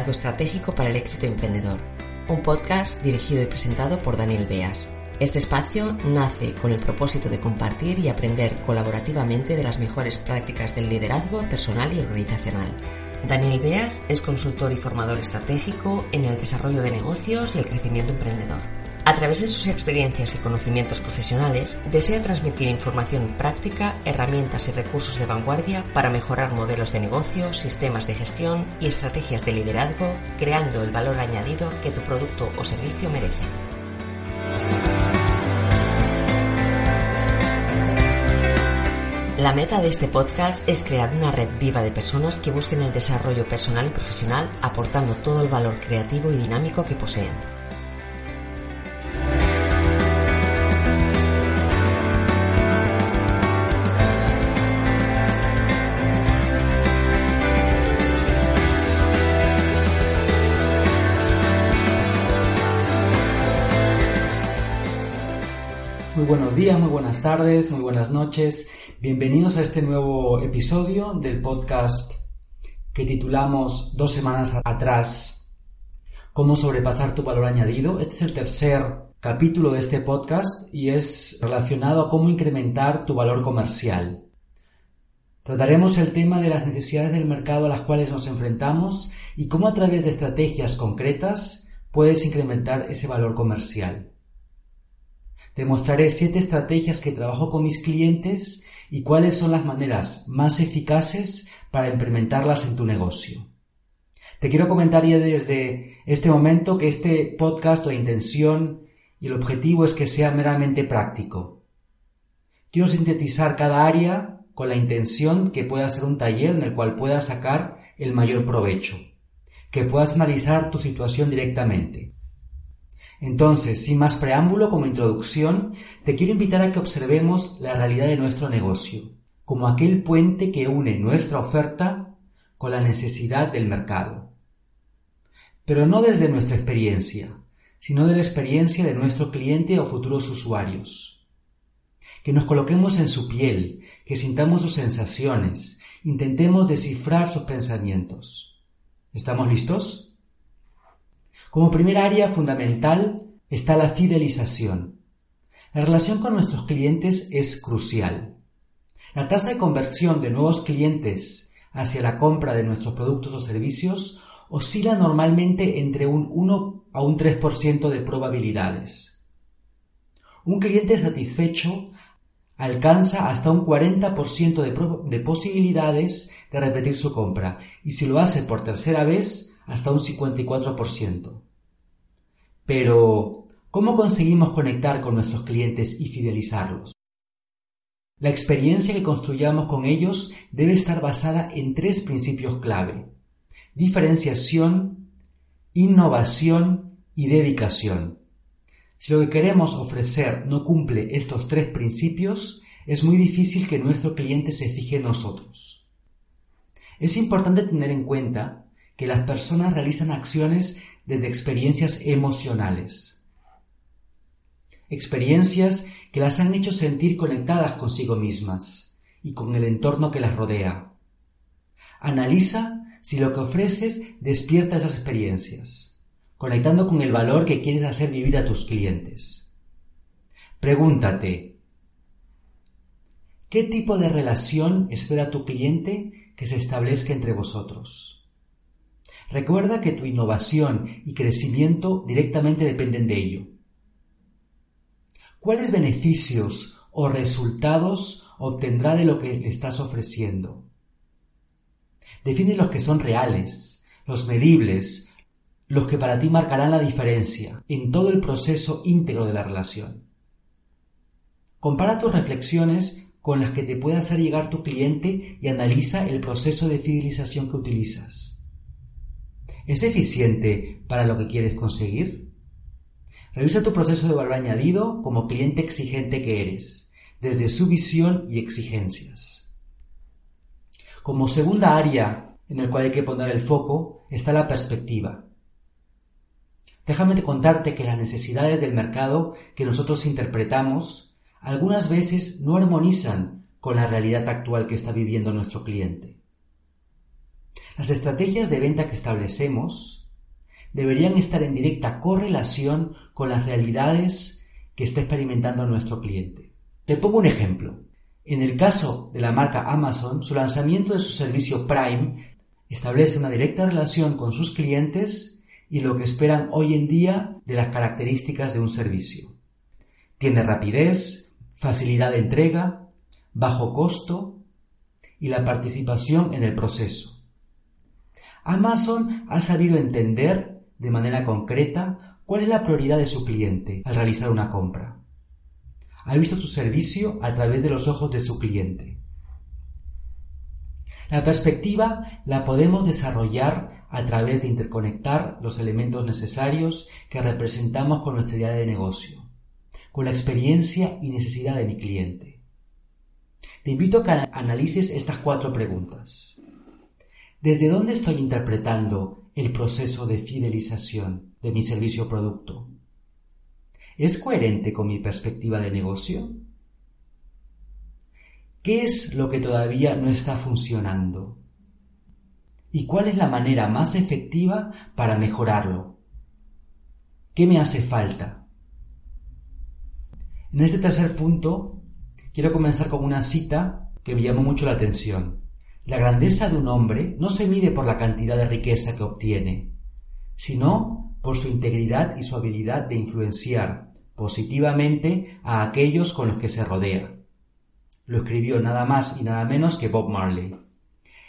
Liderazgo Estratégico para el Éxito Emprendedor, un podcast dirigido y presentado por Daniel Beas. Este espacio nace con el propósito de compartir y aprender colaborativamente de las mejores prácticas del liderazgo personal y organizacional. Daniel Beas es consultor y formador estratégico en el desarrollo de negocios y el crecimiento emprendedor. A través de sus experiencias y conocimientos profesionales, desea transmitir información práctica, herramientas y recursos de vanguardia para mejorar modelos de negocio, sistemas de gestión y estrategias de liderazgo, creando el valor añadido que tu producto o servicio merece. La meta de este podcast es crear una red viva de personas que busquen el desarrollo personal y profesional aportando todo el valor creativo y dinámico que poseen. Buenos días, muy buenas tardes, muy buenas noches. Bienvenidos a este nuevo episodio del podcast que titulamos Dos semanas atrás, cómo sobrepasar tu valor añadido. Este es el tercer capítulo de este podcast y es relacionado a cómo incrementar tu valor comercial. Trataremos el tema de las necesidades del mercado a las cuales nos enfrentamos y cómo a través de estrategias concretas puedes incrementar ese valor comercial. Te mostraré siete estrategias que trabajo con mis clientes y cuáles son las maneras más eficaces para implementarlas en tu negocio. Te quiero comentar ya desde este momento que este podcast, la intención y el objetivo es que sea meramente práctico. Quiero sintetizar cada área con la intención que pueda ser un taller en el cual puedas sacar el mayor provecho, que puedas analizar tu situación directamente. Entonces, sin más preámbulo como introducción, te quiero invitar a que observemos la realidad de nuestro negocio, como aquel puente que une nuestra oferta con la necesidad del mercado. Pero no desde nuestra experiencia, sino de la experiencia de nuestro cliente o futuros usuarios. Que nos coloquemos en su piel, que sintamos sus sensaciones, intentemos descifrar sus pensamientos. ¿Estamos listos? Como primer área fundamental está la fidelización. La relación con nuestros clientes es crucial. La tasa de conversión de nuevos clientes hacia la compra de nuestros productos o servicios oscila normalmente entre un 1 a un 3% de probabilidades. Un cliente satisfecho alcanza hasta un 40% de, de, posibilidades de repetir su compra y si lo hace por tercera vez hasta un 54%. Pero, ¿cómo conseguimos conectar con nuestros clientes y fidelizarlos? La experiencia que construyamos con ellos debe estar basada en tres principios clave. Diferenciación, innovación y dedicación. Si lo que queremos ofrecer no cumple estos tres principios, es muy difícil que nuestro cliente se fije en nosotros. Es importante tener en cuenta que las personas realizan acciones desde experiencias emocionales. Experiencias que las han hecho sentir conectadas consigo mismas y con el entorno que las rodea. Analiza si lo que ofreces despierta esas experiencias, conectando con el valor que quieres hacer vivir a tus clientes. Pregúntate, ¿qué tipo de relación espera tu cliente que se establezca entre vosotros? Recuerda que tu innovación y crecimiento directamente dependen de ello. ¿Cuáles beneficios o resultados obtendrá de lo que le estás ofreciendo? Define los que son reales, los medibles, los que para ti marcarán la diferencia en todo el proceso íntegro de la relación. Compara tus reflexiones con las que te pueda hacer llegar tu cliente y analiza el proceso de fidelización que utilizas. ¿Es eficiente para lo que quieres conseguir? Revisa tu proceso de valor añadido como cliente exigente que eres, desde su visión y exigencias. Como segunda área en el cual hay que poner el foco está la perspectiva. Déjame contarte que las necesidades del mercado que nosotros interpretamos algunas veces no armonizan con la realidad actual que está viviendo nuestro cliente. Las estrategias de venta que establecemos deberían estar en directa correlación con las realidades que está experimentando nuestro cliente. Te pongo un ejemplo. En el caso de la marca Amazon, su lanzamiento de su servicio Prime establece una directa relación con sus clientes y lo que esperan hoy en día de las características de un servicio. Tiene rapidez, facilidad de entrega, bajo costo y la participación en el proceso. Amazon ha sabido entender de manera concreta cuál es la prioridad de su cliente al realizar una compra. Ha visto su servicio a través de los ojos de su cliente. La perspectiva la podemos desarrollar a través de interconectar los elementos necesarios que representamos con nuestra idea de negocio, con la experiencia y necesidad de mi cliente. Te invito a que analices estas cuatro preguntas. ¿Desde dónde estoy interpretando el proceso de fidelización de mi servicio o producto? ¿Es coherente con mi perspectiva de negocio? ¿Qué es lo que todavía no está funcionando? ¿Y cuál es la manera más efectiva para mejorarlo? ¿Qué me hace falta? En este tercer punto, quiero comenzar con una cita que me llamó mucho la atención. La grandeza de un hombre no se mide por la cantidad de riqueza que obtiene, sino por su integridad y su habilidad de influenciar positivamente a aquellos con los que se rodea. Lo escribió nada más y nada menos que Bob Marley.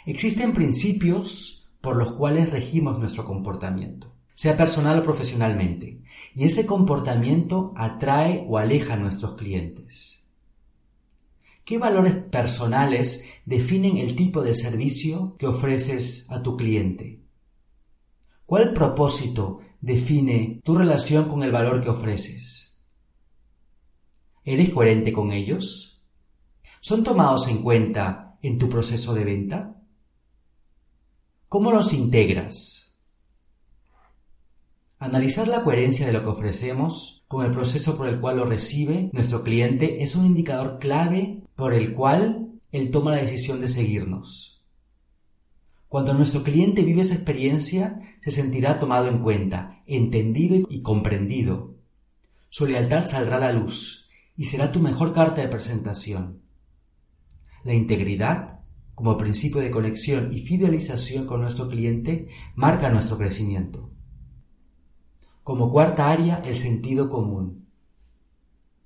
Existen principios por los cuales regimos nuestro comportamiento, sea personal o profesionalmente, y ese comportamiento atrae o aleja a nuestros clientes. ¿Qué valores personales definen el tipo de servicio que ofreces a tu cliente? ¿Cuál propósito define tu relación con el valor que ofreces? ¿Eres coherente con ellos? ¿Son tomados en cuenta en tu proceso de venta? ¿Cómo los integras? Analizar la coherencia de lo que ofrecemos con el proceso por el cual lo recibe nuestro cliente es un indicador clave por el cual él toma la decisión de seguirnos. Cuando nuestro cliente vive esa experiencia, se sentirá tomado en cuenta, entendido y comprendido. Su lealtad saldrá a la luz y será tu mejor carta de presentación. La integridad como principio de conexión y fidelización con nuestro cliente marca nuestro crecimiento. Como cuarta área, el sentido común.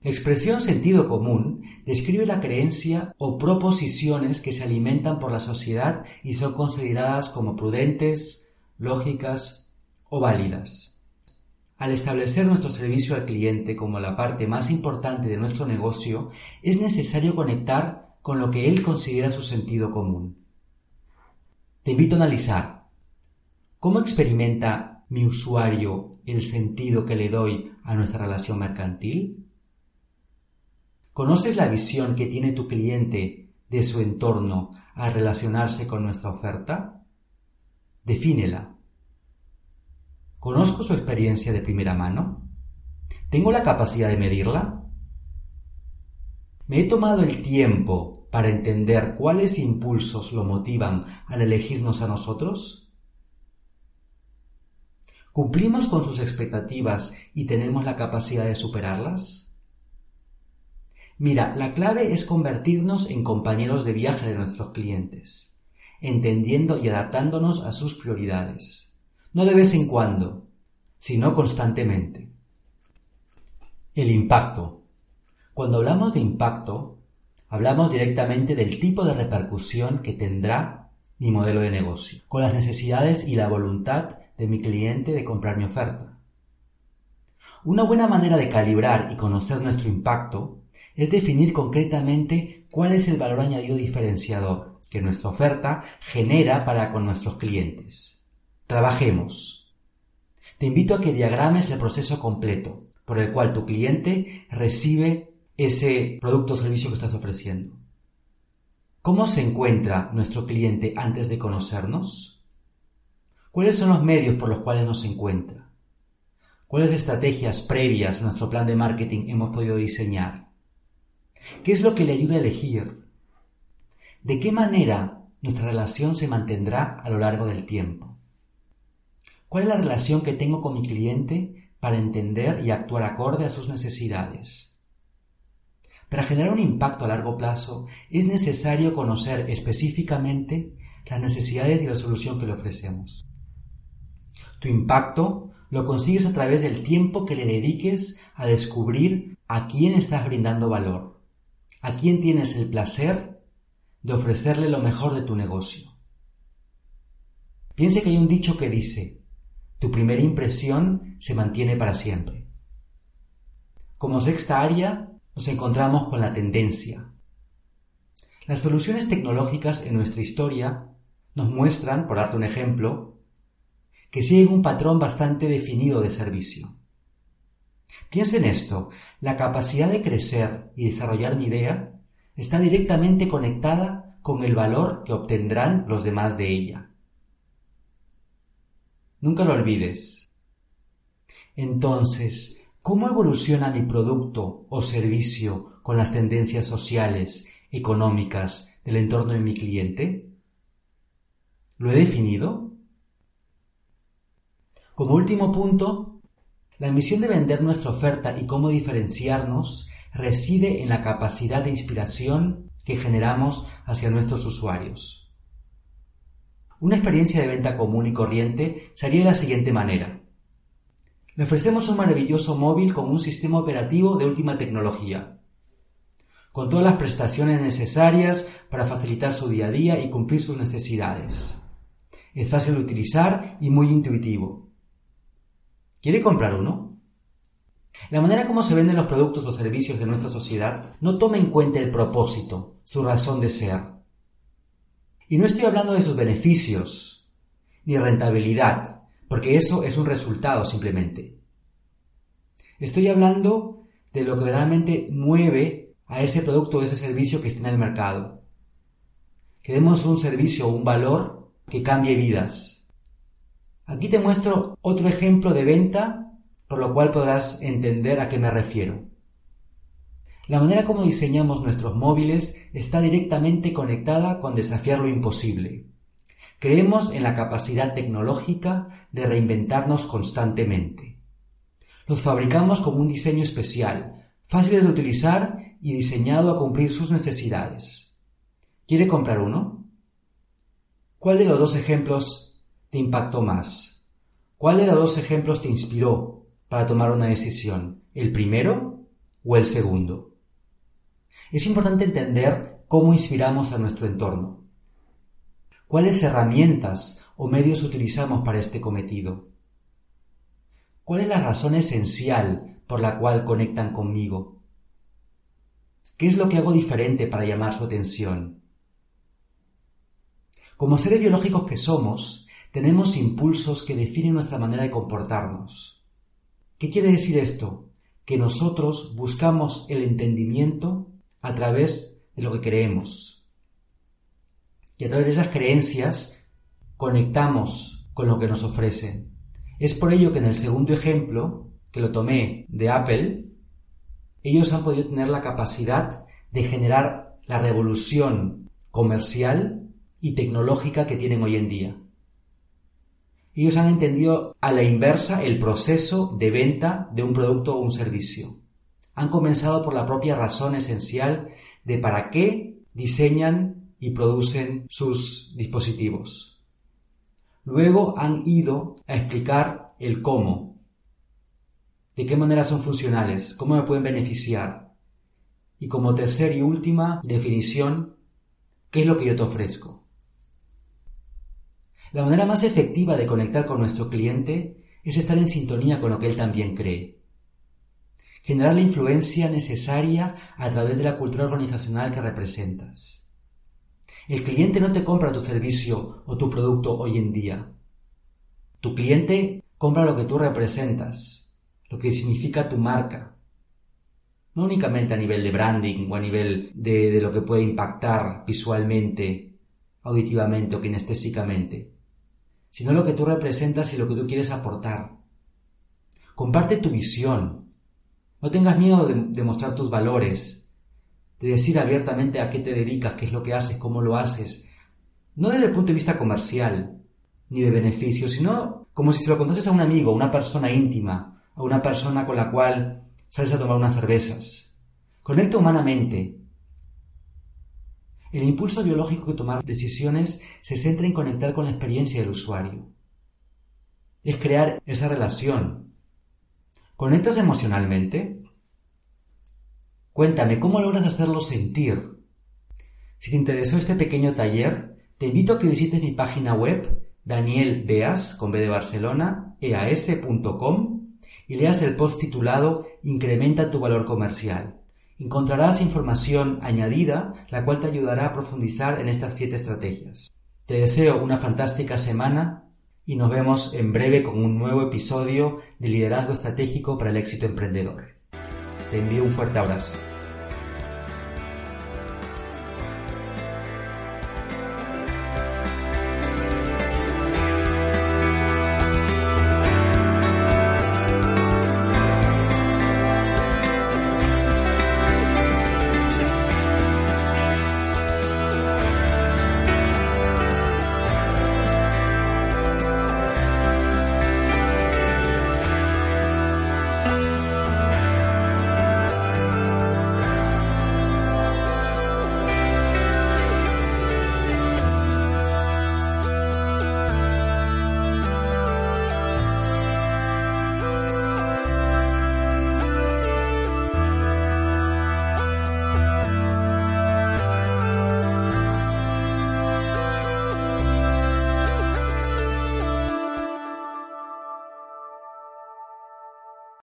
Expresión sentido común describe la creencia o proposiciones que se alimentan por la sociedad y son consideradas como prudentes, lógicas o válidas. Al establecer nuestro servicio al cliente como la parte más importante de nuestro negocio, es necesario conectar con lo que él considera su sentido común. Te invito a analizar cómo experimenta mi usuario el sentido que le doy a nuestra relación mercantil. ¿Conoces la visión que tiene tu cliente de su entorno al relacionarse con nuestra oferta? Defínela. ¿Conozco su experiencia de primera mano? ¿Tengo la capacidad de medirla? ¿Me he tomado el tiempo para entender cuáles impulsos lo motivan al elegirnos a nosotros? ¿Cumplimos con sus expectativas y tenemos la capacidad de superarlas? Mira, la clave es convertirnos en compañeros de viaje de nuestros clientes, entendiendo y adaptándonos a sus prioridades, no de vez en cuando, sino constantemente. El impacto. Cuando hablamos de impacto, Hablamos directamente del tipo de repercusión que tendrá mi modelo de negocio, con las necesidades y la voluntad de mi cliente de comprar mi oferta. Una buena manera de calibrar y conocer nuestro impacto es definir concretamente cuál es el valor añadido diferenciador que nuestra oferta genera para con nuestros clientes. Trabajemos. Te invito a que diagrames el proceso completo por el cual tu cliente recibe ese producto o servicio que estás ofreciendo. ¿Cómo se encuentra nuestro cliente antes de conocernos? ¿Cuáles son los medios por los cuales nos encuentra? ¿Cuáles estrategias previas a nuestro plan de marketing hemos podido diseñar? ¿Qué es lo que le ayuda a elegir? ¿De qué manera nuestra relación se mantendrá a lo largo del tiempo. ¿Cuál es la relación que tengo con mi cliente para entender y actuar acorde a sus necesidades? Para generar un impacto a largo plazo es necesario conocer específicamente las necesidades y la solución que le ofrecemos. Tu impacto lo consigues a través del tiempo que le dediques a descubrir a quién estás brindando valor, a quién tienes el placer de ofrecerle lo mejor de tu negocio. Piense que hay un dicho que dice, tu primera impresión se mantiene para siempre. Como sexta área, nos encontramos con la tendencia. Las soluciones tecnológicas en nuestra historia nos muestran, por darte un ejemplo, que siguen un patrón bastante definido de servicio. Piensa en esto, la capacidad de crecer y desarrollar mi idea está directamente conectada con el valor que obtendrán los demás de ella. Nunca lo olvides. Entonces, ¿cómo evoluciona mi producto o servicio con las tendencias sociales, económicas del entorno de mi cliente? ¿Lo he definido? Como último punto, la misión de vender nuestra oferta y cómo diferenciarnos reside en la capacidad de inspiración que generamos hacia nuestros usuarios. Una experiencia de venta común y corriente sería de la siguiente manera. Le ofrecemos un maravilloso móvil con un sistema operativo de última tecnología, con todas las prestaciones necesarias para facilitar su día a día y cumplir sus necesidades. Es fácil de utilizar y muy intuitivo. ¿Quiere comprar uno? La manera como se venden los productos o servicios de nuestra sociedad no toma en cuenta el propósito, su razón de ser. Y no estoy hablando de sus beneficios, ni rentabilidad, porque eso es un resultado simplemente. Estoy hablando de lo que realmente mueve a ese producto o ese servicio que está en el mercado. Que demos un servicio o un valor que cambie vidas. Aquí te muestro otro ejemplo de venta, por lo cual podrás entender a qué me refiero. La manera como diseñamos nuestros móviles está directamente conectada con desafiar lo imposible. Creemos en la capacidad tecnológica de reinventarnos constantemente. Los fabricamos con un diseño especial, fáciles de utilizar y diseñado a cumplir sus necesidades. ¿Quiere comprar uno? ¿Cuál de los dos ejemplos te impactó más? ¿Cuál de los dos ejemplos te inspiró para tomar una decisión? ¿El primero o el segundo? Es importante entender cómo inspiramos a nuestro entorno. ¿Cuáles herramientas o medios utilizamos para este cometido? ¿Cuál es la razón esencial por la cual conectan conmigo? ¿Qué es lo que hago diferente para llamar su atención? Como seres biológicos que somos, tenemos impulsos que definen nuestra manera de comportarnos. ¿Qué quiere decir esto? Que nosotros buscamos el entendimiento a través de lo que creemos. Y a través de esas creencias conectamos con lo que nos ofrecen. Es por ello que en el segundo ejemplo, que lo tomé de Apple, ellos han podido tener la capacidad de generar la revolución comercial y tecnológica que tienen hoy en día. Ellos han entendido a la inversa el proceso de venta de un producto o un servicio. Han comenzado por la propia razón esencial de para qué diseñan y producen sus dispositivos. Luego han ido a explicar el cómo, de qué manera son funcionales, cómo me pueden beneficiar. Y como tercera y última definición, ¿qué es lo que yo te ofrezco? La manera más efectiva de conectar con nuestro cliente es estar en sintonía con lo que él también cree. Generar la influencia necesaria a través de la cultura organizacional que representas. El cliente no te compra tu servicio o tu producto hoy en día. Tu cliente compra lo que tú representas, lo que significa tu marca. No únicamente a nivel de branding o a nivel de, lo que puede impactar visualmente, auditivamente o kinestésicamente, sino lo que tú representas y lo que tú quieres aportar. Comparte tu visión. No tengas miedo de, mostrar tus valores, de decir abiertamente a qué te dedicas, qué es lo que haces, cómo lo haces. no desde el punto de vista comercial ni de beneficio, sino como si se lo contases a un amigo, a una persona íntima, a una persona con la cual sales a tomar unas cervezas. Conecta humanamente. El impulso biológico de tomar decisiones se centra en conectar con la experiencia del usuario. Es crear esa relación. ¿Conectas emocionalmente? Cuéntame, ¿cómo logras hacerlo sentir? Si te interesó este pequeño taller, te invito a que visites mi página web danielbeas, con B de Barcelona, eas.com y leas el post titulado Incrementa tu valor comercial. Encontrarás información añadida la cual te ayudará a profundizar en estas siete estrategias. Te deseo una fantástica semana y nos vemos en breve con un nuevo episodio de Liderazgo Estratégico para el Éxito Emprendedor. Te envío un fuerte abrazo.